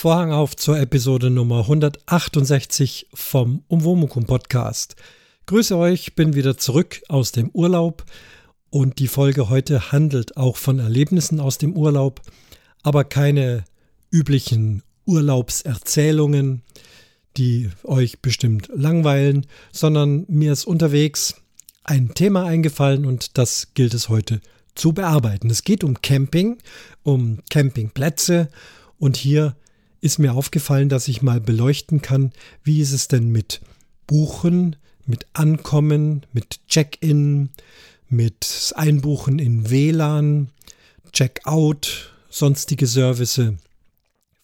Vorhang auf zur Episode Nummer 168 vom Umwomukum Podcast. Grüße euch, bin wieder zurück aus dem Urlaub und die Folge heute handelt auch von Erlebnissen aus dem Urlaub, aber keine üblichen Urlaubserzählungen, die euch bestimmt langweilen, sondern mir ist unterwegs ein Thema eingefallen und das gilt es heute zu bearbeiten. Es geht um Camping, um Campingplätze und hier ist mir aufgefallen, dass ich mal beleuchten kann, wie ist es denn mit Buchen, mit Ankommen, mit Check-in, mit Einbuchen in WLAN, Check-out, sonstige Service,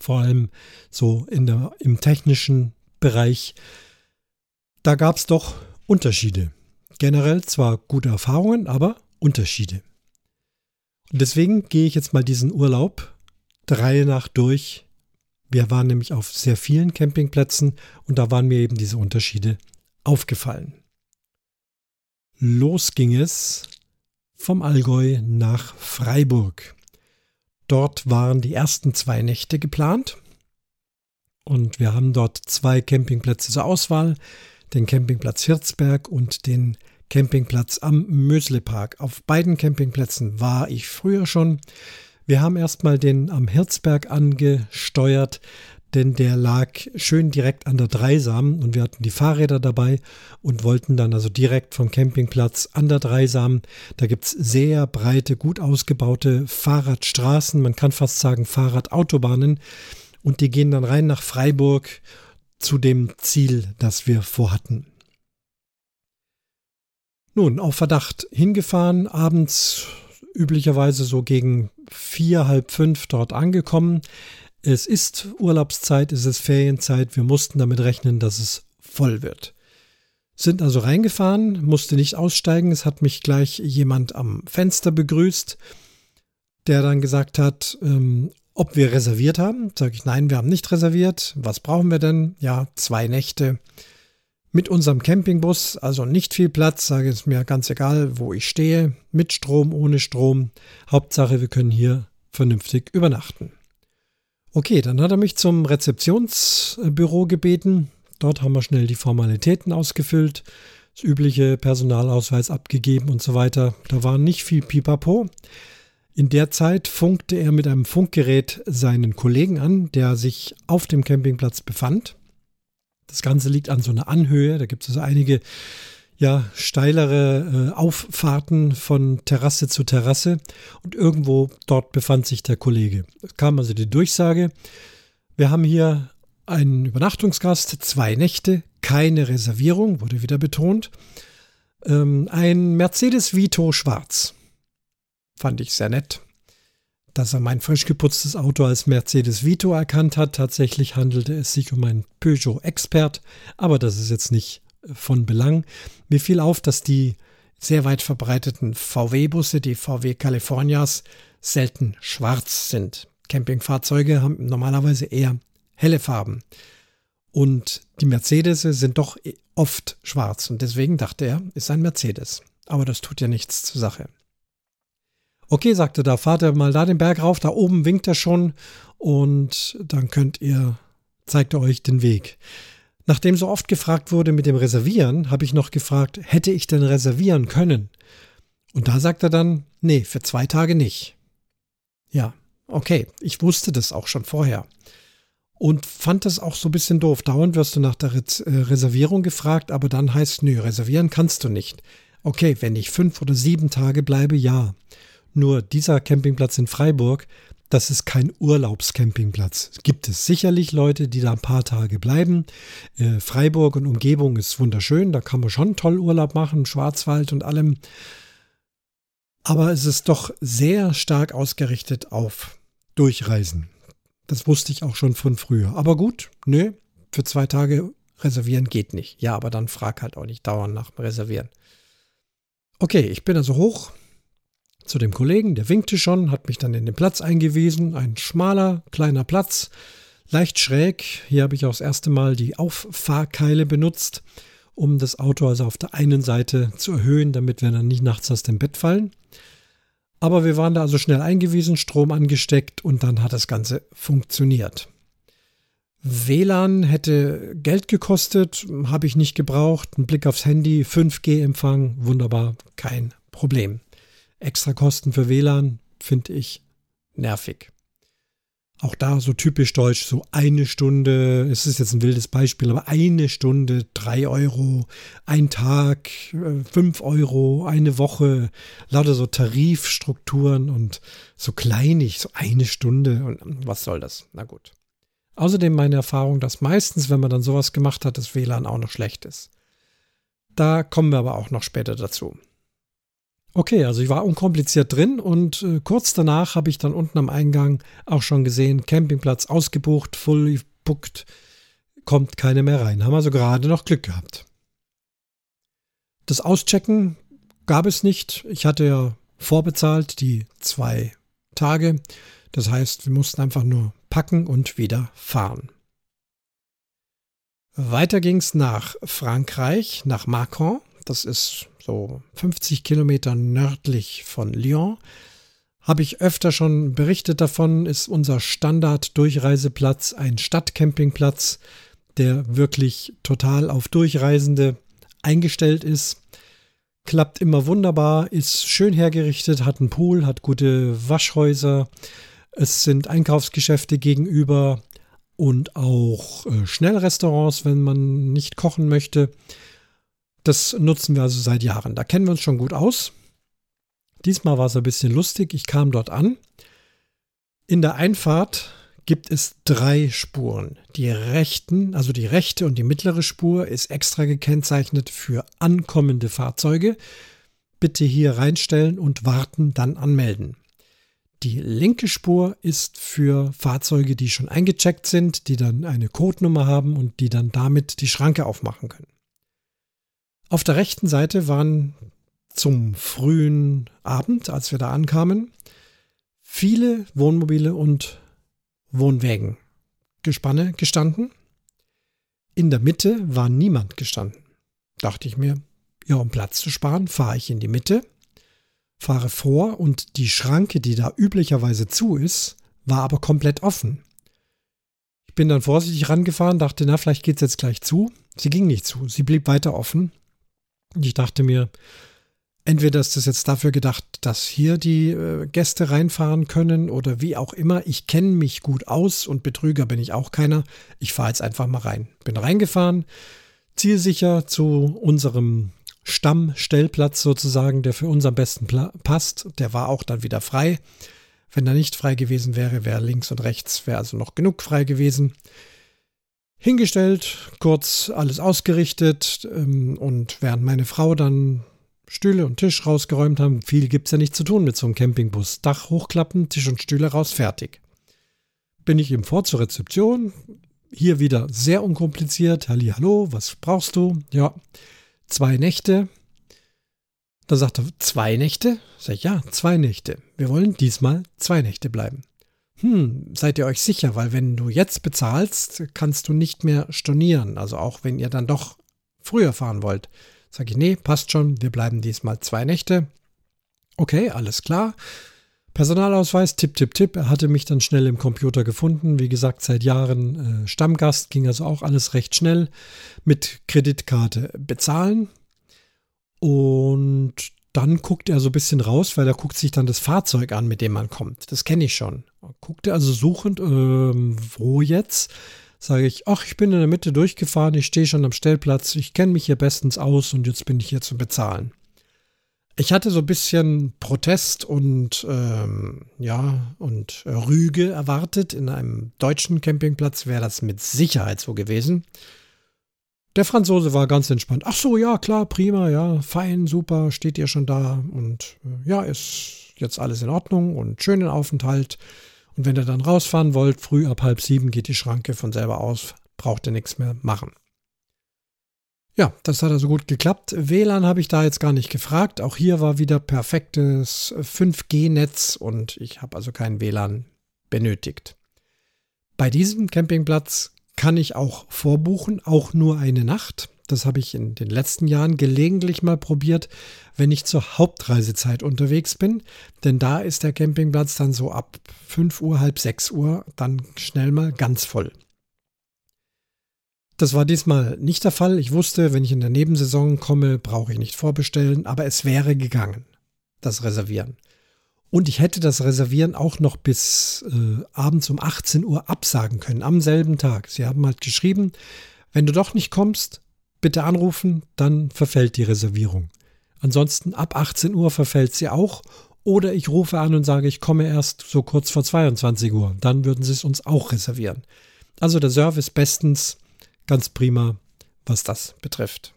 vor allem so in der, im technischen Bereich. Da gab es doch Unterschiede. Generell zwar gute Erfahrungen, aber Unterschiede. Und deswegen gehe ich jetzt mal diesen Urlaub der Reihe nach durch. Wir waren nämlich auf sehr vielen Campingplätzen und da waren mir eben diese Unterschiede aufgefallen. Los ging es vom Allgäu nach Freiburg. Dort waren die ersten zwei Nächte geplant und wir haben dort zwei Campingplätze zur Auswahl, den Campingplatz Hirzberg und den Campingplatz am Möslepark. Auf beiden Campingplätzen war ich früher schon. Wir haben erstmal den am Hirzberg angesteuert, denn der lag schön direkt an der Dreisam und wir hatten die Fahrräder dabei und wollten dann also direkt vom Campingplatz an der Dreisam. Da gibt es sehr breite, gut ausgebaute Fahrradstraßen, man kann fast sagen Fahrradautobahnen und die gehen dann rein nach Freiburg zu dem Ziel, das wir vorhatten. Nun, auf Verdacht hingefahren, abends üblicherweise so gegen vier, halb fünf dort angekommen. Es ist Urlaubszeit, es ist Ferienzeit, wir mussten damit rechnen, dass es voll wird. Sind also reingefahren, musste nicht aussteigen, es hat mich gleich jemand am Fenster begrüßt, der dann gesagt hat, ähm, ob wir reserviert haben. Sage ich, nein, wir haben nicht reserviert. Was brauchen wir denn? Ja, zwei Nächte mit unserem Campingbus, also nicht viel Platz, sage es mir ganz egal, wo ich stehe, mit Strom, ohne Strom. Hauptsache, wir können hier vernünftig übernachten. Okay, dann hat er mich zum Rezeptionsbüro gebeten. Dort haben wir schnell die Formalitäten ausgefüllt, das übliche Personalausweis abgegeben und so weiter. Da war nicht viel Pipapo. In der Zeit funkte er mit einem Funkgerät seinen Kollegen an, der sich auf dem Campingplatz befand. Das Ganze liegt an so einer Anhöhe. Da gibt es einige ja, steilere äh, Auffahrten von Terrasse zu Terrasse. Und irgendwo dort befand sich der Kollege. Es kam also die Durchsage. Wir haben hier einen Übernachtungsgast, zwei Nächte, keine Reservierung, wurde wieder betont. Ähm, ein Mercedes Vito schwarz. Fand ich sehr nett dass er mein frisch geputztes Auto als Mercedes Vito erkannt hat. Tatsächlich handelte es sich um einen Peugeot Expert, aber das ist jetzt nicht äh, von Belang. Mir fiel auf, dass die sehr weit verbreiteten VW-Busse, die VW Californias, selten schwarz sind. Campingfahrzeuge haben normalerweise eher helle Farben. Und die Mercedes sind doch oft schwarz. Und deswegen dachte er, ist ein Mercedes. Aber das tut ja nichts zur Sache. Okay, sagte da, fahrt ihr mal da den Berg rauf, da oben winkt er schon und dann könnt ihr, zeigt er euch den Weg. Nachdem so oft gefragt wurde mit dem Reservieren, habe ich noch gefragt, hätte ich denn reservieren können? Und da sagt er dann, nee, für zwei Tage nicht. Ja, okay, ich wusste das auch schon vorher. Und fand das auch so ein bisschen doof. Dauernd wirst du nach der Re äh, Reservierung gefragt, aber dann heißt, nö, reservieren kannst du nicht. Okay, wenn ich fünf oder sieben Tage bleibe, ja. Nur dieser Campingplatz in Freiburg, das ist kein Urlaubscampingplatz. Gibt es sicherlich Leute, die da ein paar Tage bleiben. Äh, Freiburg und Umgebung ist wunderschön, da kann man schon toll Urlaub machen, Schwarzwald und allem. Aber es ist doch sehr stark ausgerichtet auf Durchreisen. Das wusste ich auch schon von früher. Aber gut, nö, für zwei Tage reservieren geht nicht. Ja, aber dann frag halt auch nicht dauernd nach dem Reservieren. Okay, ich bin also hoch zu dem Kollegen, der winkte schon, hat mich dann in den Platz eingewiesen. Ein schmaler, kleiner Platz, leicht schräg. Hier habe ich auch das erste Mal die Auffahrkeile benutzt, um das Auto also auf der einen Seite zu erhöhen, damit wir dann nicht nachts aus dem Bett fallen. Aber wir waren da also schnell eingewiesen, Strom angesteckt und dann hat das Ganze funktioniert. WLAN hätte Geld gekostet, habe ich nicht gebraucht. Ein Blick aufs Handy, 5G-Empfang, wunderbar, kein Problem. Extra Kosten für WLAN finde ich nervig. Auch da so typisch deutsch, so eine Stunde, es ist jetzt ein wildes Beispiel, aber eine Stunde, drei Euro, ein Tag, äh, fünf Euro, eine Woche, lauter so Tarifstrukturen und so kleinig, so eine Stunde und was soll das? Na gut. Außerdem meine Erfahrung, dass meistens, wenn man dann sowas gemacht hat, das WLAN auch noch schlecht ist. Da kommen wir aber auch noch später dazu. Okay, also ich war unkompliziert drin und äh, kurz danach habe ich dann unten am Eingang auch schon gesehen, Campingplatz ausgebucht, fully booked, kommt keine mehr rein. Haben also gerade noch Glück gehabt. Das Auschecken gab es nicht. Ich hatte ja vorbezahlt die zwei Tage. Das heißt, wir mussten einfach nur packen und wieder fahren. Weiter ging es nach Frankreich, nach Macron. Das ist so 50 Kilometer nördlich von Lyon. Habe ich öfter schon berichtet davon, ist unser Standard-Durchreiseplatz ein Stadtcampingplatz, der wirklich total auf Durchreisende eingestellt ist. Klappt immer wunderbar, ist schön hergerichtet, hat einen Pool, hat gute Waschhäuser. Es sind Einkaufsgeschäfte gegenüber und auch äh, Schnellrestaurants, wenn man nicht kochen möchte. Das nutzen wir also seit Jahren. Da kennen wir uns schon gut aus. Diesmal war es ein bisschen lustig. Ich kam dort an. In der Einfahrt gibt es drei Spuren. Die rechten, also die rechte und die mittlere Spur ist extra gekennzeichnet für ankommende Fahrzeuge. Bitte hier reinstellen und warten, dann anmelden. Die linke Spur ist für Fahrzeuge, die schon eingecheckt sind, die dann eine Codenummer haben und die dann damit die Schranke aufmachen können. Auf der rechten Seite waren zum frühen Abend, als wir da ankamen, viele Wohnmobile und Wohnwägen Gespanne gestanden. In der Mitte war niemand gestanden. Dachte ich mir, ja, um Platz zu sparen, fahre ich in die Mitte, fahre vor und die Schranke, die da üblicherweise zu ist, war aber komplett offen. Ich bin dann vorsichtig rangefahren, dachte, na, vielleicht geht es jetzt gleich zu. Sie ging nicht zu, sie blieb weiter offen ich dachte mir, entweder ist das jetzt dafür gedacht, dass hier die äh, Gäste reinfahren können oder wie auch immer. Ich kenne mich gut aus und Betrüger bin ich auch keiner. Ich fahre jetzt einfach mal rein. Bin reingefahren, zielsicher zu unserem Stammstellplatz sozusagen, der für uns am besten passt. Der war auch dann wieder frei. Wenn er nicht frei gewesen wäre, wäre links und rechts, wäre also noch genug frei gewesen hingestellt, kurz alles ausgerichtet ähm, und während meine Frau dann Stühle und Tisch rausgeräumt haben, viel gibt es ja nicht zu tun mit so einem Campingbus. Dach hochklappen, Tisch und Stühle raus, fertig. Bin ich eben vor zur Rezeption, hier wieder sehr unkompliziert. Halli, hallo, was brauchst du? Ja, zwei Nächte. Da sagt er, zwei Nächte? Sag ich, ja, zwei Nächte. Wir wollen diesmal zwei Nächte bleiben hm, seid ihr euch sicher, weil wenn du jetzt bezahlst, kannst du nicht mehr stornieren. Also auch wenn ihr dann doch früher fahren wollt. Sag ich, nee, passt schon, wir bleiben diesmal zwei Nächte. Okay, alles klar. Personalausweis, tipp, tipp, tipp. Er hatte mich dann schnell im Computer gefunden. Wie gesagt, seit Jahren äh, Stammgast, ging also auch alles recht schnell mit Kreditkarte bezahlen. Und dann guckt er so ein bisschen raus, weil er guckt sich dann das Fahrzeug an, mit dem man kommt. Das kenne ich schon. Guckt er also suchend, ähm, wo jetzt? Sage ich, ach, ich bin in der Mitte durchgefahren, ich stehe schon am Stellplatz, ich kenne mich hier bestens aus und jetzt bin ich hier zum Bezahlen. Ich hatte so ein bisschen Protest und ähm, ja und Rüge erwartet. In einem deutschen Campingplatz wäre das mit Sicherheit so gewesen. Der Franzose war ganz entspannt. Ach so, ja, klar, prima, ja, fein, super, steht ihr schon da und äh, ja, ist jetzt alles in Ordnung und schönen Aufenthalt. Und wenn ihr dann rausfahren wollt, früh ab halb sieben geht die Schranke von selber aus, braucht ihr nichts mehr machen. Ja, das hat also gut geklappt. WLAN habe ich da jetzt gar nicht gefragt. Auch hier war wieder perfektes 5G-Netz und ich habe also kein WLAN benötigt. Bei diesem Campingplatz kann ich auch vorbuchen, auch nur eine Nacht. Das habe ich in den letzten Jahren gelegentlich mal probiert, wenn ich zur Hauptreisezeit unterwegs bin. Denn da ist der Campingplatz dann so ab 5 Uhr, halb 6 Uhr dann schnell mal ganz voll. Das war diesmal nicht der Fall. Ich wusste, wenn ich in der Nebensaison komme, brauche ich nicht vorbestellen, aber es wäre gegangen, das Reservieren. Und ich hätte das Reservieren auch noch bis äh, abends um 18 Uhr absagen können, am selben Tag. Sie haben halt geschrieben, wenn du doch nicht kommst, bitte anrufen, dann verfällt die Reservierung. Ansonsten ab 18 Uhr verfällt sie auch. Oder ich rufe an und sage, ich komme erst so kurz vor 22 Uhr. Dann würden sie es uns auch reservieren. Also der Service bestens, ganz prima, was das betrifft.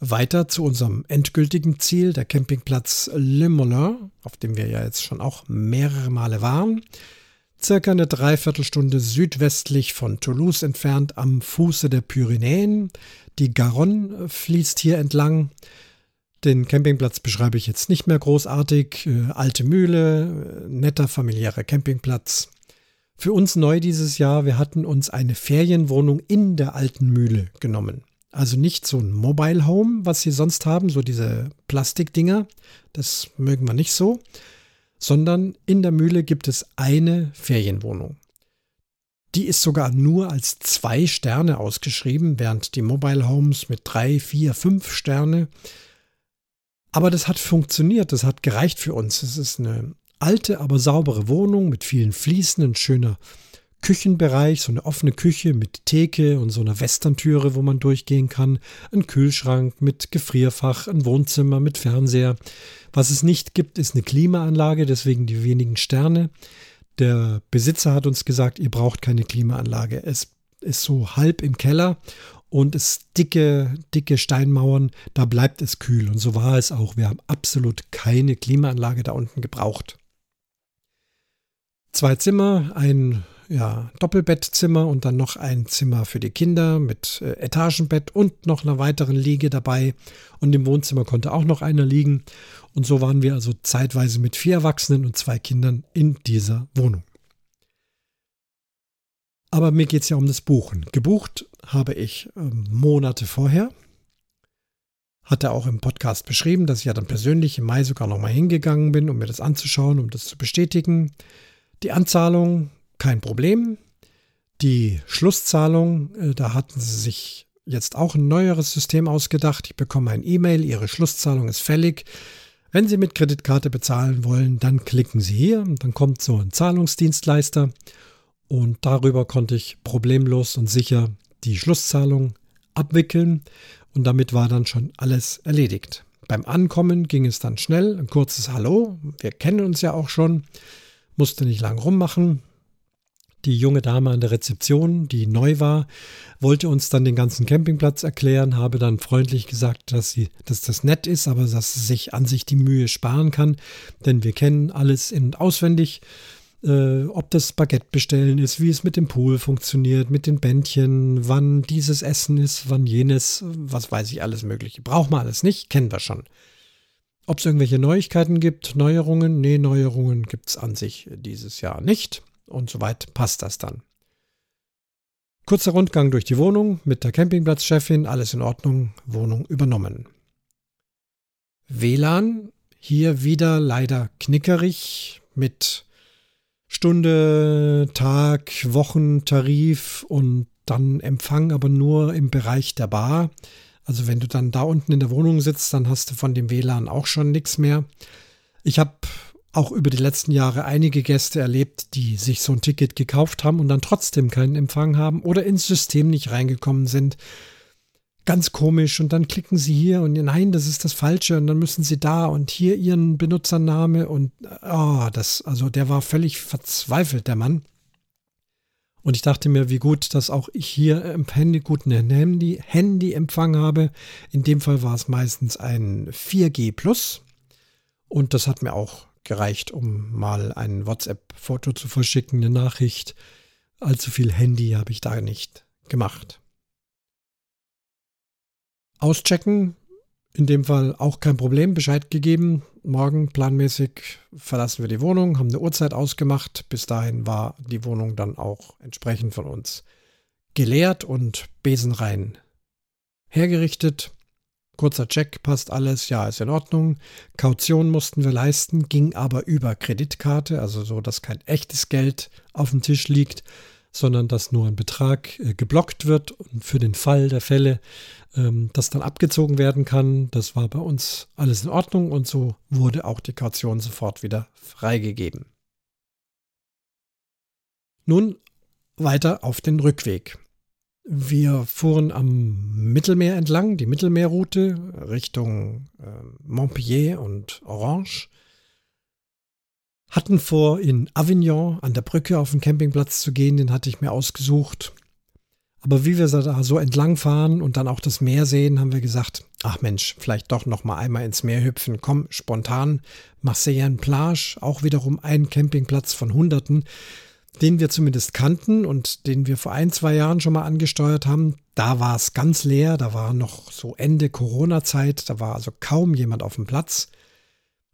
Weiter zu unserem endgültigen Ziel, der Campingplatz Le Moulin, auf dem wir ja jetzt schon auch mehrere Male waren. Circa eine Dreiviertelstunde südwestlich von Toulouse entfernt am Fuße der Pyrenäen. Die Garonne fließt hier entlang. Den Campingplatz beschreibe ich jetzt nicht mehr großartig. Äh, alte Mühle, äh, netter familiärer Campingplatz. Für uns neu dieses Jahr, wir hatten uns eine Ferienwohnung in der alten Mühle genommen. Also nicht so ein Mobile Home, was sie sonst haben, so diese Plastikdinger, das mögen wir nicht so, sondern in der Mühle gibt es eine Ferienwohnung. Die ist sogar nur als zwei Sterne ausgeschrieben, während die Mobile Homes mit drei, vier, fünf Sterne. Aber das hat funktioniert, das hat gereicht für uns. Es ist eine alte, aber saubere Wohnung mit vielen Fliesen, ein schöner Küchenbereich, so eine offene Küche mit Theke und so einer Westerntüre, wo man durchgehen kann, ein Kühlschrank mit Gefrierfach, ein Wohnzimmer mit Fernseher. Was es nicht gibt, ist eine Klimaanlage, deswegen die wenigen Sterne. Der Besitzer hat uns gesagt, ihr braucht keine Klimaanlage. Es ist so halb im Keller und es dicke, dicke Steinmauern, da bleibt es kühl. Und so war es auch. Wir haben absolut keine Klimaanlage da unten gebraucht. Zwei Zimmer, ein ja, Doppelbettzimmer und dann noch ein Zimmer für die Kinder mit äh, Etagenbett und noch einer weiteren Liege dabei. Und im Wohnzimmer konnte auch noch einer liegen. Und so waren wir also zeitweise mit vier Erwachsenen und zwei Kindern in dieser Wohnung. Aber mir geht es ja um das Buchen. Gebucht habe ich äh, Monate vorher. Hatte auch im Podcast beschrieben, dass ich ja dann persönlich im Mai sogar nochmal hingegangen bin, um mir das anzuschauen, um das zu bestätigen. Die Anzahlung kein Problem. Die Schlusszahlung, äh, da hatten sie sich jetzt auch ein neueres System ausgedacht. Ich bekomme ein E-Mail, Ihre Schlusszahlung ist fällig. Wenn Sie mit Kreditkarte bezahlen wollen, dann klicken Sie hier und dann kommt so ein Zahlungsdienstleister und darüber konnte ich problemlos und sicher die Schlusszahlung abwickeln und damit war dann schon alles erledigt. Beim Ankommen ging es dann schnell, ein kurzes Hallo, wir kennen uns ja auch schon, musste nicht lang rummachen, die junge Dame an der Rezeption, die neu war, wollte uns dann den ganzen Campingplatz erklären, habe dann freundlich gesagt, dass sie, dass das nett ist, aber dass sie sich an sich die Mühe sparen kann, denn wir kennen alles in- und auswendig. Äh, ob das Baguette bestellen ist, wie es mit dem Pool funktioniert, mit den Bändchen, wann dieses Essen ist, wann jenes, was weiß ich, alles Mögliche. Braucht man alles nicht, kennen wir schon. Ob es irgendwelche Neuigkeiten gibt, Neuerungen? Nee, Neuerungen gibt es an sich dieses Jahr nicht. Und soweit passt das dann. Kurzer Rundgang durch die Wohnung mit der Campingplatzchefin, alles in Ordnung, Wohnung übernommen. WLAN, hier wieder leider knickerig mit Stunde, Tag, Wochen, Tarif und dann Empfang, aber nur im Bereich der Bar. Also wenn du dann da unten in der Wohnung sitzt, dann hast du von dem WLAN auch schon nichts mehr. Ich habe auch über die letzten Jahre einige Gäste erlebt, die sich so ein Ticket gekauft haben und dann trotzdem keinen Empfang haben oder ins System nicht reingekommen sind. Ganz komisch und dann klicken sie hier und nein, das ist das Falsche und dann müssen sie da und hier ihren Benutzername und oh, das, also der war völlig verzweifelt, der Mann. Und ich dachte mir, wie gut, dass auch ich hier im Handy guten Handy, Handyempfang habe. In dem Fall war es meistens ein 4G Plus. Und das hat mir auch gereicht, um mal ein WhatsApp-Foto zu verschicken, eine Nachricht. Allzu viel Handy habe ich da nicht gemacht. Auschecken, in dem Fall auch kein Problem, Bescheid gegeben. Morgen planmäßig verlassen wir die Wohnung, haben eine Uhrzeit ausgemacht. Bis dahin war die Wohnung dann auch entsprechend von uns geleert und besenrein hergerichtet. Kurzer Check, passt alles, ja, ist in Ordnung. Kaution mussten wir leisten, ging aber über Kreditkarte, also so, dass kein echtes Geld auf dem Tisch liegt, sondern dass nur ein Betrag äh, geblockt wird und für den Fall der Fälle ähm, das dann abgezogen werden kann. Das war bei uns alles in Ordnung und so wurde auch die Kaution sofort wieder freigegeben. Nun weiter auf den Rückweg. Wir fuhren am Mittelmeer entlang, die Mittelmeerroute Richtung äh, Montpellier und Orange. Hatten vor, in Avignon an der Brücke auf den Campingplatz zu gehen, den hatte ich mir ausgesucht. Aber wie wir da so entlang fahren und dann auch das Meer sehen, haben wir gesagt, ach Mensch, vielleicht doch noch mal einmal ins Meer hüpfen. Komm, spontan. Marseillan Plage, auch wiederum ein Campingplatz von Hunderten, den wir zumindest kannten und den wir vor ein, zwei Jahren schon mal angesteuert haben. Da war es ganz leer, da war noch so Ende Corona-Zeit, da war also kaum jemand auf dem Platz.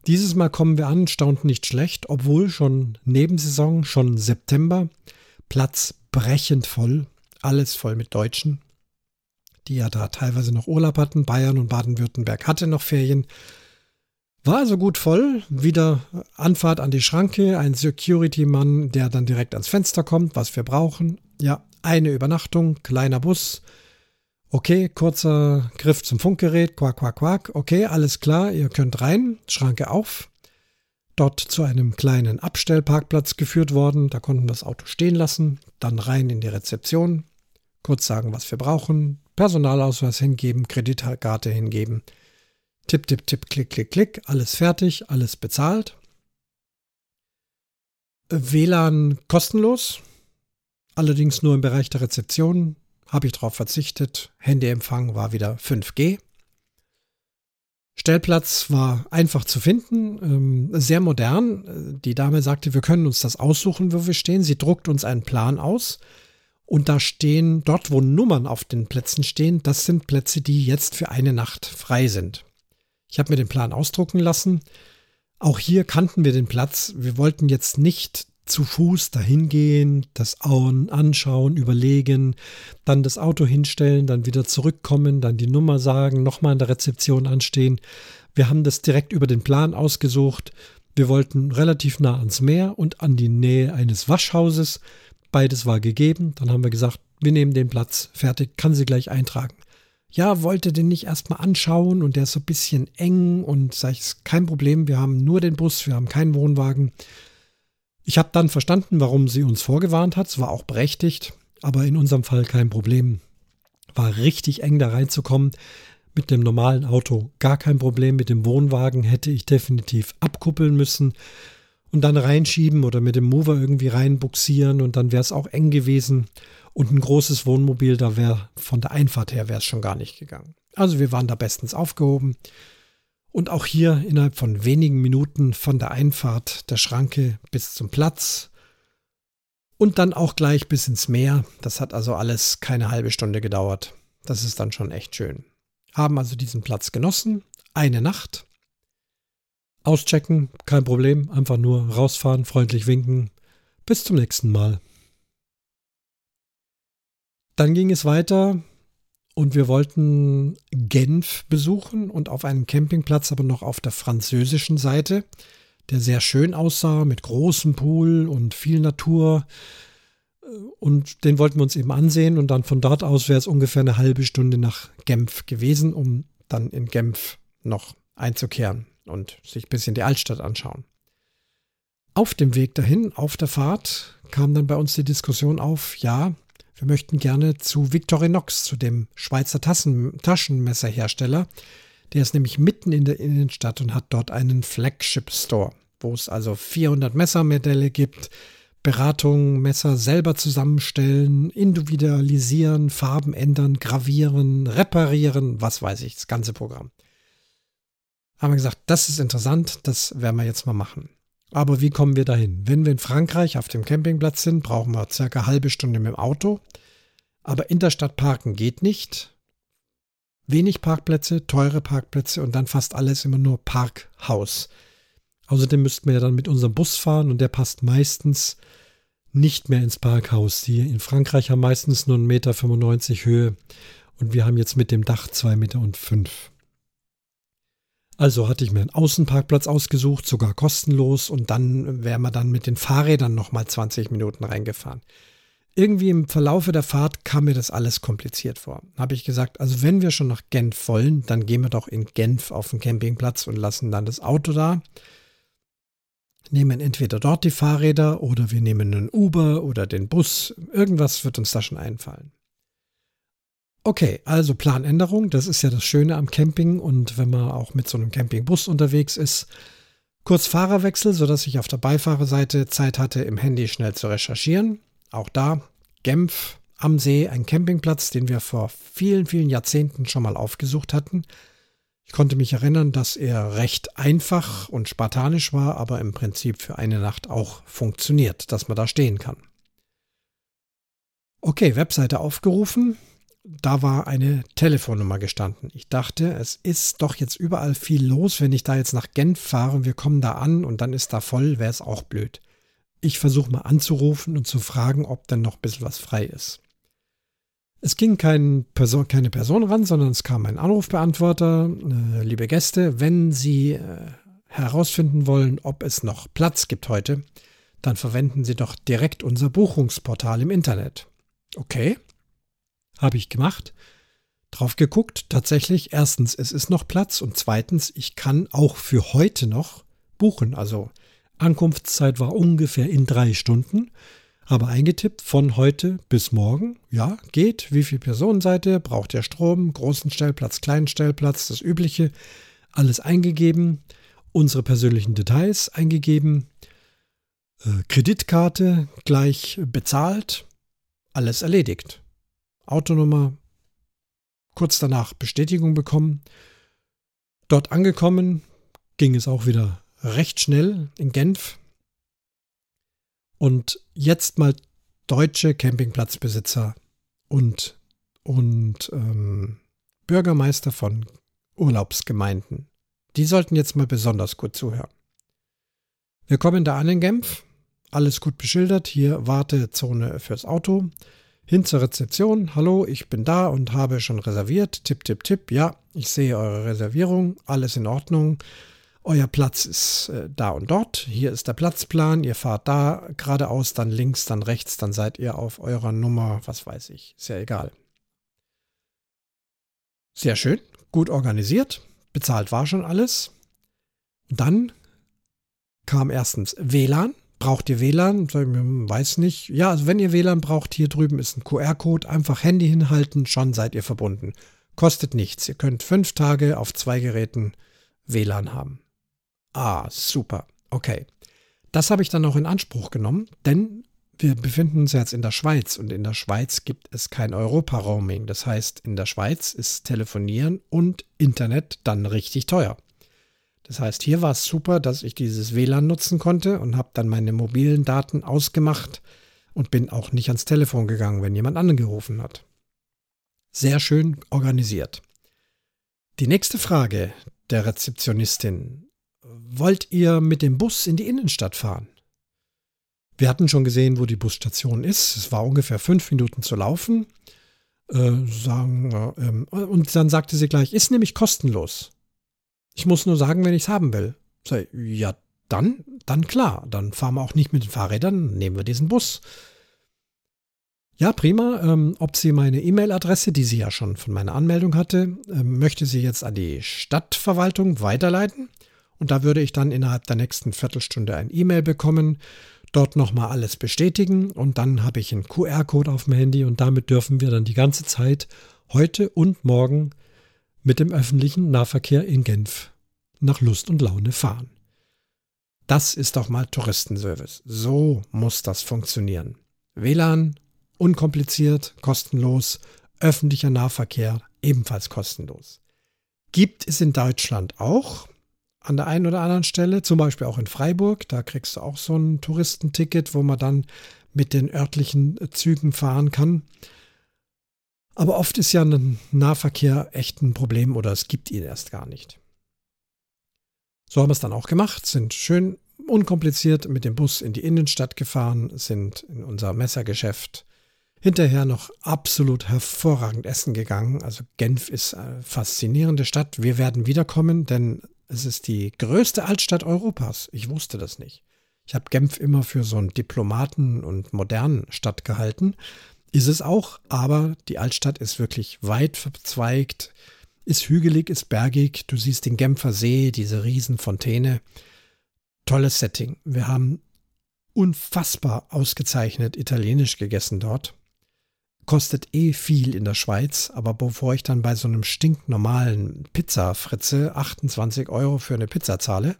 Dieses Mal kommen wir an, staunten nicht schlecht, obwohl schon Nebensaison, schon September, Platz brechend voll, alles voll mit Deutschen, die ja da teilweise noch Urlaub hatten. Bayern und Baden-Württemberg hatte noch Ferien. War also gut voll. Wieder Anfahrt an die Schranke, ein Security-Mann, der dann direkt ans Fenster kommt, was wir brauchen. Ja, eine Übernachtung, kleiner Bus. Okay, kurzer Griff zum Funkgerät, quack, quack, quack. Okay, alles klar, ihr könnt rein, Schranke auf. Dort zu einem kleinen Abstellparkplatz geführt worden, da konnten wir das Auto stehen lassen, dann rein in die Rezeption, kurz sagen, was wir brauchen, Personalausweis hingeben, Kreditkarte hingeben, Tipp, tipp, tipp, klick, klick, klick, alles fertig, alles bezahlt. WLAN kostenlos, allerdings nur im Bereich der Rezeption, habe ich darauf verzichtet. Handyempfang war wieder 5G. Stellplatz war einfach zu finden, ähm, sehr modern. Die Dame sagte, wir können uns das aussuchen, wo wir stehen. Sie druckt uns einen Plan aus und da stehen, dort wo Nummern auf den Plätzen stehen, das sind Plätze, die jetzt für eine Nacht frei sind. Ich habe mir den Plan ausdrucken lassen. Auch hier kannten wir den Platz. Wir wollten jetzt nicht zu Fuß dahin gehen, das anschauen, überlegen, dann das Auto hinstellen, dann wieder zurückkommen, dann die Nummer sagen, nochmal in der Rezeption anstehen. Wir haben das direkt über den Plan ausgesucht. Wir wollten relativ nah ans Meer und an die Nähe eines Waschhauses. Beides war gegeben. Dann haben wir gesagt, wir nehmen den Platz. Fertig, kann sie gleich eintragen. Ja, wollte den nicht erstmal anschauen und der ist so ein bisschen eng und sag ich, kein Problem, wir haben nur den Bus, wir haben keinen Wohnwagen. Ich habe dann verstanden, warum sie uns vorgewarnt hat. Es war auch berechtigt, aber in unserem Fall kein Problem. War richtig eng da reinzukommen. Mit dem normalen Auto gar kein Problem. Mit dem Wohnwagen hätte ich definitiv abkuppeln müssen und dann reinschieben oder mit dem Mover irgendwie reinbuxieren und dann wäre es auch eng gewesen. Und ein großes Wohnmobil, da wäre von der Einfahrt her wäre es schon gar nicht gegangen. Also wir waren da bestens aufgehoben. Und auch hier innerhalb von wenigen Minuten von der Einfahrt der Schranke bis zum Platz und dann auch gleich bis ins Meer. Das hat also alles keine halbe Stunde gedauert. Das ist dann schon echt schön. Haben also diesen Platz genossen. Eine Nacht. Auschecken, kein Problem. Einfach nur rausfahren, freundlich winken. Bis zum nächsten Mal. Dann ging es weiter und wir wollten Genf besuchen und auf einen Campingplatz, aber noch auf der französischen Seite, der sehr schön aussah, mit großem Pool und viel Natur. Und den wollten wir uns eben ansehen und dann von dort aus wäre es ungefähr eine halbe Stunde nach Genf gewesen, um dann in Genf noch einzukehren und sich ein bisschen die Altstadt anschauen. Auf dem Weg dahin, auf der Fahrt, kam dann bei uns die Diskussion auf, ja, wir möchten gerne zu Victorinox, zu dem Schweizer Tassen, Taschenmesserhersteller. Der ist nämlich mitten in der Innenstadt und hat dort einen Flagship Store, wo es also 400 Messermodelle gibt, Beratung, Messer selber zusammenstellen, individualisieren, Farben ändern, gravieren, reparieren, was weiß ich, das ganze Programm. Haben wir gesagt, das ist interessant, das werden wir jetzt mal machen. Aber wie kommen wir dahin? Wenn wir in Frankreich auf dem Campingplatz sind, brauchen wir circa eine halbe Stunde mit dem Auto. Aber in der Stadt parken geht nicht. Wenig Parkplätze, teure Parkplätze und dann fast alles immer nur Parkhaus. Außerdem müssten wir ja dann mit unserem Bus fahren und der passt meistens nicht mehr ins Parkhaus. Die in Frankreich haben meistens nur 1,95 Meter Höhe und wir haben jetzt mit dem Dach 2,05 Meter. Also hatte ich mir einen Außenparkplatz ausgesucht, sogar kostenlos, und dann wären wir dann mit den Fahrrädern nochmal 20 Minuten reingefahren. irgendwie im Verlaufe der Fahrt kam mir das alles kompliziert vor. Habe ich gesagt, also wenn wir schon nach Genf wollen, dann gehen wir doch in Genf auf den Campingplatz und lassen dann das Auto da. Nehmen entweder dort die Fahrräder oder wir nehmen einen Uber oder den Bus. Irgendwas wird uns da schon einfallen. Okay, also Planänderung, das ist ja das Schöne am Camping und wenn man auch mit so einem Campingbus unterwegs ist. Kurz Fahrerwechsel, sodass ich auf der Beifahrerseite Zeit hatte, im Handy schnell zu recherchieren. Auch da Genf am See, ein Campingplatz, den wir vor vielen, vielen Jahrzehnten schon mal aufgesucht hatten. Ich konnte mich erinnern, dass er recht einfach und spartanisch war, aber im Prinzip für eine Nacht auch funktioniert, dass man da stehen kann. Okay, Webseite aufgerufen, da war eine Telefonnummer gestanden. Ich dachte, es ist doch jetzt überall viel los, wenn ich da jetzt nach Genf fahre und wir kommen da an und dann ist da voll, wäre es auch blöd. Ich versuche mal anzurufen und zu fragen, ob denn noch ein bisschen was frei ist. Es ging kein Person, keine Person ran, sondern es kam ein Anrufbeantworter. Äh, liebe Gäste, wenn Sie äh, herausfinden wollen, ob es noch Platz gibt heute, dann verwenden Sie doch direkt unser Buchungsportal im Internet. Okay, habe ich gemacht. Drauf geguckt, tatsächlich, erstens, es ist noch Platz und zweitens, ich kann auch für heute noch buchen. Also Ankunftszeit war ungefähr in drei Stunden. Habe eingetippt von heute bis morgen. Ja, geht. Wie viel Personen seid ihr? Braucht ihr Strom? Großen Stellplatz, kleinen Stellplatz, das Übliche. Alles eingegeben. Unsere persönlichen Details eingegeben. Äh, Kreditkarte gleich bezahlt. Alles erledigt. Autonummer, kurz danach Bestätigung bekommen. Dort angekommen ging es auch wieder recht schnell in Genf. Und jetzt mal deutsche Campingplatzbesitzer und, und ähm, Bürgermeister von Urlaubsgemeinden. Die sollten jetzt mal besonders gut zuhören. Wir kommen da an in Genf. Alles gut beschildert. Hier Wartezone fürs Auto. Hin zur Rezeption. Hallo, ich bin da und habe schon reserviert. Tipp, tipp, tipp. Ja, ich sehe eure Reservierung. Alles in Ordnung. Euer Platz ist äh, da und dort. Hier ist der Platzplan. Ihr fahrt da geradeaus, dann links, dann rechts. Dann seid ihr auf eurer Nummer. Was weiß ich. Ja egal. Sehr schön. Gut organisiert. Bezahlt war schon alles. Dann kam erstens WLAN. Braucht ihr WLAN? Hm, weiß nicht. Ja, also wenn ihr WLAN braucht, hier drüben ist ein QR-Code. Einfach Handy hinhalten, schon seid ihr verbunden. Kostet nichts. Ihr könnt fünf Tage auf zwei Geräten WLAN haben. Ah, super. Okay. Das habe ich dann auch in Anspruch genommen, denn wir befinden uns jetzt in der Schweiz und in der Schweiz gibt es kein Europa-Roaming. Das heißt, in der Schweiz ist Telefonieren und Internet dann richtig teuer. Das heißt, hier war es super, dass ich dieses WLAN nutzen konnte und habe dann meine mobilen Daten ausgemacht und bin auch nicht ans Telefon gegangen, wenn jemand angerufen hat. Sehr schön organisiert. Die nächste Frage der Rezeptionistin. Wollt ihr mit dem Bus in die Innenstadt fahren? Wir hatten schon gesehen, wo die Busstation ist. Es war ungefähr fünf Minuten zu laufen. Äh, sagen, äh, und dann sagte sie gleich, ist nämlich kostenlos. Ich muss nur sagen, wenn ich es haben will. Sag, ja, dann, dann klar. Dann fahren wir auch nicht mit den Fahrrädern, nehmen wir diesen Bus. Ja, prima. Ähm, ob sie meine E-Mail-Adresse, die sie ja schon von meiner Anmeldung hatte, ähm, möchte sie jetzt an die Stadtverwaltung weiterleiten. Und da würde ich dann innerhalb der nächsten Viertelstunde ein E-Mail bekommen, dort nochmal alles bestätigen und dann habe ich einen QR-Code auf dem Handy und damit dürfen wir dann die ganze Zeit heute und morgen mit dem öffentlichen Nahverkehr in Genf nach Lust und Laune fahren. Das ist doch mal Touristenservice. So muss das funktionieren. WLAN, unkompliziert, kostenlos, öffentlicher Nahverkehr ebenfalls kostenlos. Gibt es in Deutschland auch an der einen oder anderen Stelle, zum Beispiel auch in Freiburg, da kriegst du auch so ein Touristenticket, wo man dann mit den örtlichen Zügen fahren kann. Aber oft ist ja ein Nahverkehr echt ein Problem oder es gibt ihn erst gar nicht. So haben wir es dann auch gemacht, sind schön unkompliziert mit dem Bus in die Innenstadt gefahren, sind in unser Messergeschäft hinterher noch absolut hervorragend essen gegangen. Also Genf ist eine faszinierende Stadt. Wir werden wiederkommen, denn es ist die größte Altstadt Europas. Ich wusste das nicht. Ich habe Genf immer für so einen Diplomaten und modernen Stadt gehalten. Ist es auch, aber die Altstadt ist wirklich weit verzweigt, ist hügelig, ist bergig. Du siehst den Genfer See, diese Riesenfontäne. Tolles Setting. Wir haben unfassbar ausgezeichnet italienisch gegessen dort. Kostet eh viel in der Schweiz, aber bevor ich dann bei so einem stinknormalen Pizza-Fritze 28 Euro für eine Pizza zahle,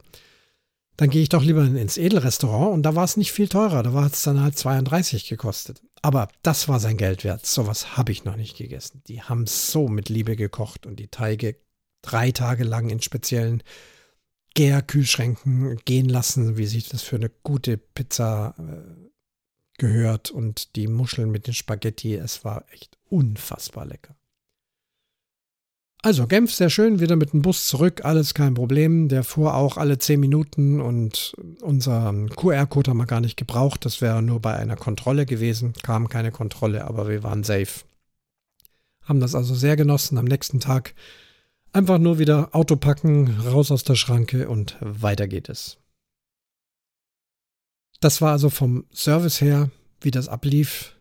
dann gehe ich doch lieber ins Edelrestaurant und da war es nicht viel teurer. Da war es dann halt 32 gekostet. Aber das war sein Geld wert. Sowas habe ich noch nicht gegessen. Die haben so mit Liebe gekocht und die Teige drei Tage lang in speziellen Gärkühlschränken gehen lassen, wie sich das für eine gute Pizza äh, gehört. Und die Muscheln mit den Spaghetti, es war echt unfassbar lecker. Also Genf, sehr schön, wieder mit dem Bus zurück, alles kein Problem. Der fuhr auch alle zehn Minuten und unseren QR-Code haben wir gar nicht gebraucht. Das wäre nur bei einer Kontrolle gewesen. Kam keine Kontrolle, aber wir waren safe. Haben das also sehr genossen. Am nächsten Tag einfach nur wieder Auto packen, raus aus der Schranke und weiter geht es. Das war also vom Service her, wie das ablief.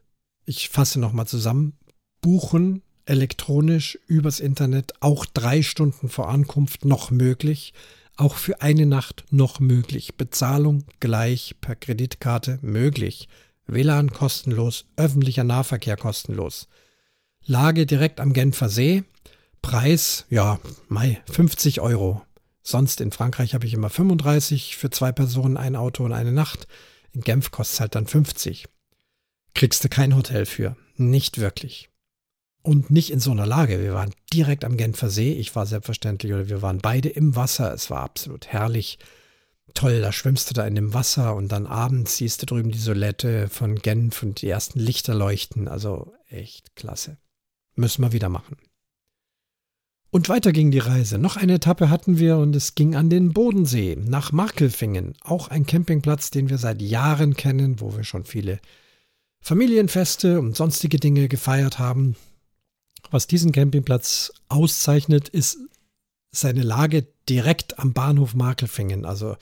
Ich fasse nochmal zusammen. Buchen elektronisch übers Internet, auch drei Stunden vor Ankunft noch möglich, auch für eine Nacht noch möglich, Bezahlung gleich per Kreditkarte möglich, WLAN kostenlos, öffentlicher Nahverkehr kostenlos. Lage direkt am Genfer See, Preis, ja, Mai, 50 Euro. Sonst in Frankreich habe ich immer 35 für zwei Personen, ein Auto und eine Nacht. In Genf kostet es halt dann 50. Kriegst du kein Hotel für. Nicht wirklich und nicht in so einer Lage. Wir waren direkt am Genfer See. Ich war selbstverständlich, oder wir waren beide im Wasser. Es war absolut herrlich. Toll, da schwimmst du da in dem Wasser und dann abends siehst du drüben die Solette von Genf und die ersten Lichter leuchten. Also echt klasse. Müssen wir wieder machen. Und weiter ging die Reise. Noch eine Etappe hatten wir und es ging an den Bodensee nach Markelfingen. Auch ein Campingplatz, den wir seit Jahren kennen, wo wir schon viele Familienfeste und sonstige Dinge gefeiert haben. Was diesen Campingplatz auszeichnet, ist seine Lage direkt am Bahnhof Markelfingen. Also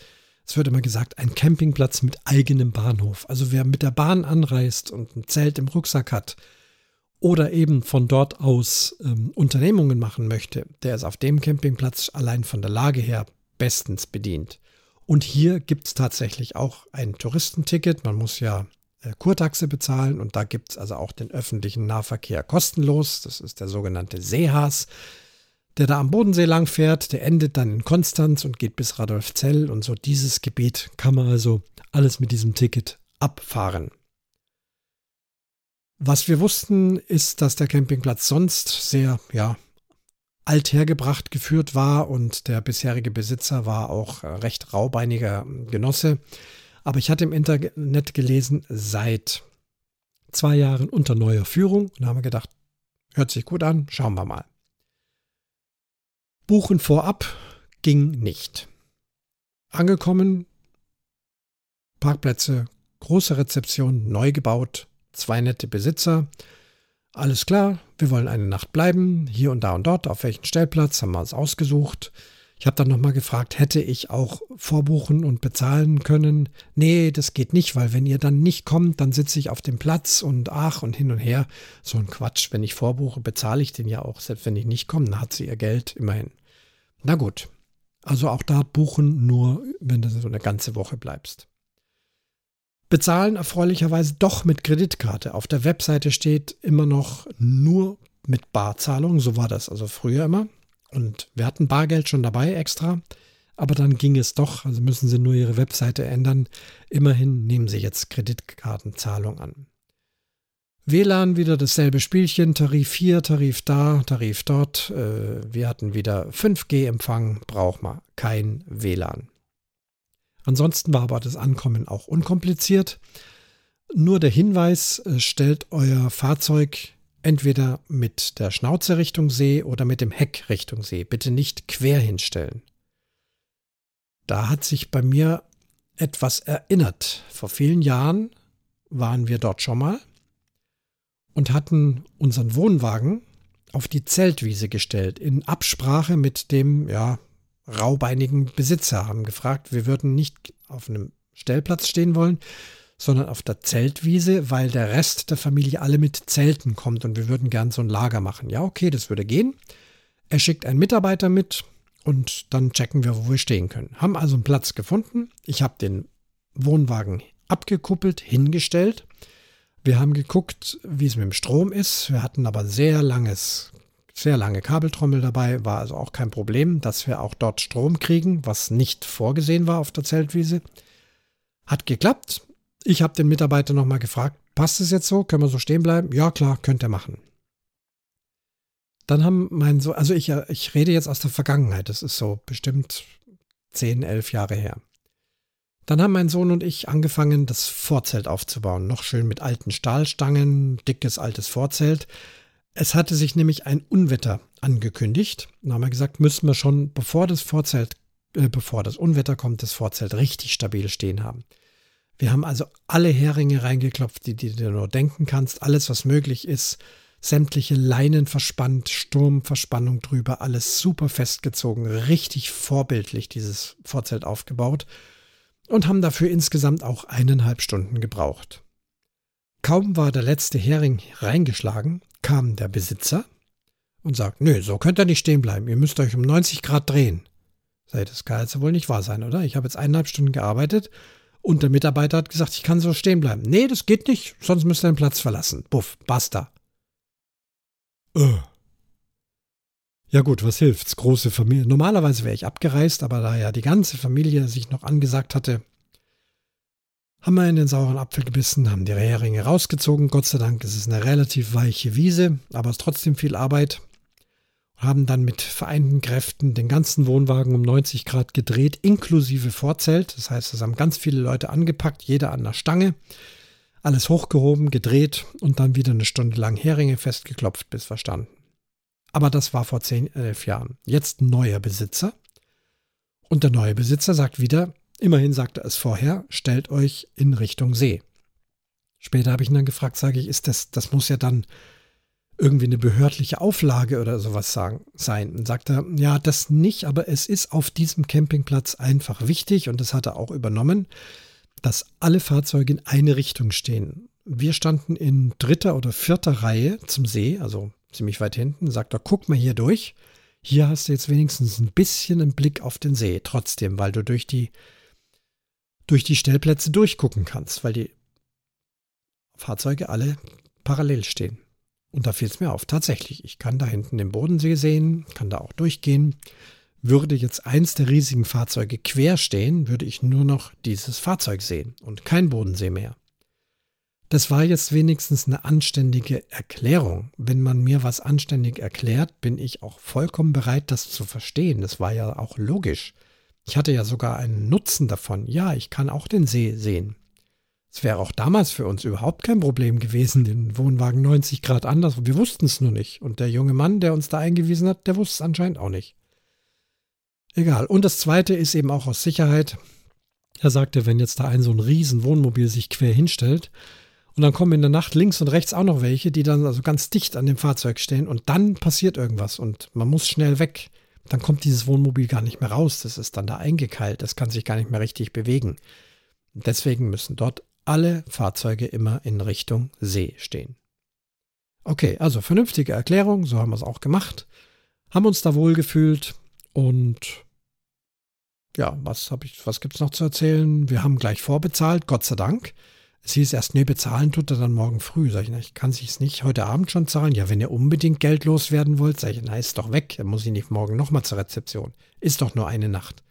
es wird immer gesagt, ein Campingplatz mit eigenem Bahnhof. Also wer mit der Bahn anreist und ein Zelt im Rucksack hat oder eben von dort aus ähm, Unternehmungen machen möchte, der ist auf dem Campingplatz allein von der Lage her bestens bedient. Und hier gibt es tatsächlich auch ein Touristenticket. Man muss ja Kurtaxe bezahlen und da gibt es also auch den öffentlichen Nahverkehr kostenlos. Das ist der sogenannte Seehas, der da am Bodensee lang fährt. Der endet dann in Konstanz und geht bis Radolfzell und so dieses Gebiet kann man also alles mit diesem Ticket abfahren. Was wir wussten, ist, dass der Campingplatz sonst sehr, ja, althergebracht geführt war und der bisherige Besitzer war auch recht raubeiniger Genosse. Aber ich hatte im Internet gelesen, seit zwei Jahren unter neuer Führung und haben gedacht, hört sich gut an, schauen wir mal. Buchen vorab ging nicht. Angekommen, Parkplätze, große Rezeption, neu gebaut, zwei nette Besitzer. Alles klar, wir wollen eine Nacht bleiben, hier und da und dort, auf welchen Stellplatz haben wir uns ausgesucht. Ich habe dann nochmal gefragt, hätte ich auch vorbuchen und bezahlen können? Nee, das geht nicht, weil wenn ihr dann nicht kommt, dann sitze ich auf dem Platz und ach und hin und her. So ein Quatsch. Wenn ich vorbuche, bezahle ich den ja auch, selbst wenn ich nicht komme, dann hat sie ihr Geld immerhin. Na gut. Also auch da buchen nur, wenn du so eine ganze Woche bleibst. Bezahlen erfreulicherweise doch mit Kreditkarte. Auf der Webseite steht immer noch nur mit Barzahlung. So war das also früher immer. Und wir hatten Bargeld schon dabei extra, aber dann ging es doch, also müssen Sie nur Ihre Webseite ändern. Immerhin nehmen Sie jetzt Kreditkartenzahlung an. WLAN wieder dasselbe Spielchen, Tarif hier, Tarif da, Tarif dort. Äh, wir hatten wieder 5G-Empfang, braucht man kein WLAN. Ansonsten war aber das Ankommen auch unkompliziert. Nur der Hinweis, äh, stellt euer Fahrzeug entweder mit der Schnauze Richtung See oder mit dem Heck Richtung See. Bitte nicht quer hinstellen. Da hat sich bei mir etwas erinnert. Vor vielen Jahren waren wir dort schon mal und hatten unseren Wohnwagen auf die Zeltwiese gestellt, in Absprache mit dem, ja, raubeinigen Besitzer, haben gefragt, wir würden nicht auf einem Stellplatz stehen wollen, sondern auf der Zeltwiese, weil der Rest der Familie alle mit Zelten kommt und wir würden gern so ein Lager machen. Ja, okay, das würde gehen. Er schickt einen Mitarbeiter mit und dann checken wir, wo wir stehen können. Haben also einen Platz gefunden. Ich habe den Wohnwagen abgekuppelt, hingestellt. Wir haben geguckt, wie es mit dem Strom ist. Wir hatten aber sehr langes, sehr lange Kabeltrommel dabei, war also auch kein Problem, dass wir auch dort Strom kriegen, was nicht vorgesehen war auf der Zeltwiese. Hat geklappt. Ich habe den Mitarbeiter nochmal gefragt, passt es jetzt so? Können wir so stehen bleiben? Ja, klar, könnt ihr machen. Dann haben mein so, also ich, ich rede jetzt aus der Vergangenheit, das ist so bestimmt 10, 11 Jahre her. Dann haben mein Sohn und ich angefangen, das Vorzelt aufzubauen. Noch schön mit alten Stahlstangen, dickes altes Vorzelt. Es hatte sich nämlich ein Unwetter angekündigt. Dann haben wir gesagt, müssen wir schon, bevor das Vorzelt, äh, bevor das Unwetter kommt, das Vorzelt richtig stabil stehen haben. Wir haben also alle Heringe reingeklopft, die, die du nur denken kannst, alles, was möglich ist, sämtliche Leinen verspannt, Sturmverspannung drüber, alles super festgezogen, richtig vorbildlich dieses Vorzelt aufgebaut und haben dafür insgesamt auch eineinhalb Stunden gebraucht. Kaum war der letzte Hering reingeschlagen, kam der Besitzer und sagt, nö, so könnt ihr nicht stehen bleiben, ihr müsst euch um 90 Grad drehen. Das kann jetzt wohl nicht wahr sein, oder? Ich habe jetzt eineinhalb Stunden gearbeitet und der Mitarbeiter hat gesagt, ich kann so stehen bleiben. Nee, das geht nicht, sonst müsst ihr den Platz verlassen. Buff, basta. Äh. Ja gut, was hilft's? Große Familie. Normalerweise wäre ich abgereist, aber da ja die ganze Familie sich noch angesagt hatte, haben wir in den sauren Apfel gebissen, haben die Heringe rausgezogen. Gott sei Dank ist es eine relativ weiche Wiese, aber es ist trotzdem viel Arbeit. Haben dann mit vereinten Kräften den ganzen Wohnwagen um 90 Grad gedreht, inklusive Vorzelt. Das heißt, es haben ganz viele Leute angepackt, jeder an der Stange. Alles hochgehoben, gedreht und dann wieder eine Stunde lang Heringe festgeklopft bis verstanden. Aber das war vor 10, 11 Jahren. Jetzt neuer Besitzer. Und der neue Besitzer sagt wieder, immerhin sagte er es vorher, stellt euch in Richtung See. Später habe ich ihn dann gefragt, sage ich, ist das, das muss ja dann irgendwie eine behördliche Auflage oder sowas sagen, sein. Und sagt er, ja, das nicht, aber es ist auf diesem Campingplatz einfach wichtig und das hat er auch übernommen, dass alle Fahrzeuge in eine Richtung stehen. Wir standen in dritter oder vierter Reihe zum See, also ziemlich weit hinten, sagt er, guck mal hier durch. Hier hast du jetzt wenigstens ein bisschen einen Blick auf den See, trotzdem, weil du durch die, durch die Stellplätze durchgucken kannst, weil die Fahrzeuge alle parallel stehen. Und da fiel es mir auf, tatsächlich, ich kann da hinten den Bodensee sehen, kann da auch durchgehen. Würde jetzt eins der riesigen Fahrzeuge quer stehen, würde ich nur noch dieses Fahrzeug sehen und kein Bodensee mehr. Das war jetzt wenigstens eine anständige Erklärung. Wenn man mir was anständig erklärt, bin ich auch vollkommen bereit, das zu verstehen. Das war ja auch logisch. Ich hatte ja sogar einen Nutzen davon. Ja, ich kann auch den See sehen. Es wäre auch damals für uns überhaupt kein Problem gewesen, den Wohnwagen 90 Grad anders. Wir wussten es nur nicht. Und der junge Mann, der uns da eingewiesen hat, der wusste es anscheinend auch nicht. Egal. Und das Zweite ist eben auch aus Sicherheit. Er sagte, wenn jetzt da ein so ein riesen Wohnmobil sich quer hinstellt, und dann kommen in der Nacht links und rechts auch noch welche, die dann also ganz dicht an dem Fahrzeug stehen und dann passiert irgendwas und man muss schnell weg. Dann kommt dieses Wohnmobil gar nicht mehr raus. Das ist dann da eingekeilt. Das kann sich gar nicht mehr richtig bewegen. Deswegen müssen dort alle Fahrzeuge immer in Richtung See stehen. Okay, also vernünftige Erklärung, so haben wir es auch gemacht. Haben uns da wohl gefühlt und ja, was habe ich, was noch zu erzählen? Wir haben gleich vorbezahlt, Gott sei Dank. Es hieß erst, nee, bezahlen tut er dann morgen früh. Sag ich, na, ich kann sich's nicht heute Abend schon zahlen. Ja, wenn ihr unbedingt Geld loswerden wollt, sag ich, na, ist doch weg. Dann muss ich nicht morgen nochmal zur Rezeption. Ist doch nur eine Nacht.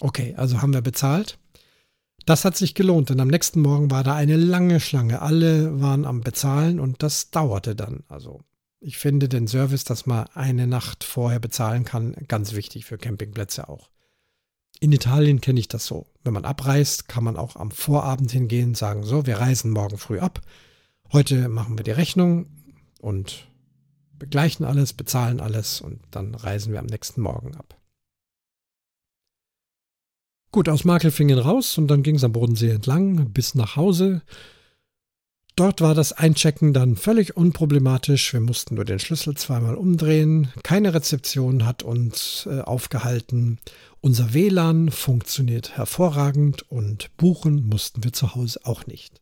Okay, also haben wir bezahlt. Das hat sich gelohnt, denn am nächsten Morgen war da eine lange Schlange. Alle waren am Bezahlen und das dauerte dann. Also ich finde den Service, dass man eine Nacht vorher bezahlen kann, ganz wichtig für Campingplätze auch. In Italien kenne ich das so. Wenn man abreist, kann man auch am Vorabend hingehen, sagen, so, wir reisen morgen früh ab. Heute machen wir die Rechnung und begleichen alles, bezahlen alles und dann reisen wir am nächsten Morgen ab. Gut, aus Makelfingen raus und dann ging es am Bodensee entlang bis nach Hause. Dort war das Einchecken dann völlig unproblematisch. Wir mussten nur den Schlüssel zweimal umdrehen. Keine Rezeption hat uns äh, aufgehalten. Unser WLAN funktioniert hervorragend und buchen mussten wir zu Hause auch nicht.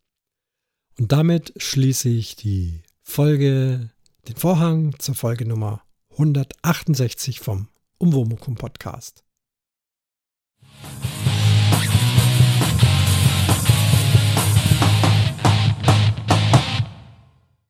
Und damit schließe ich die Folge, den Vorhang zur Folge Nummer 168 vom Umwomukum Podcast.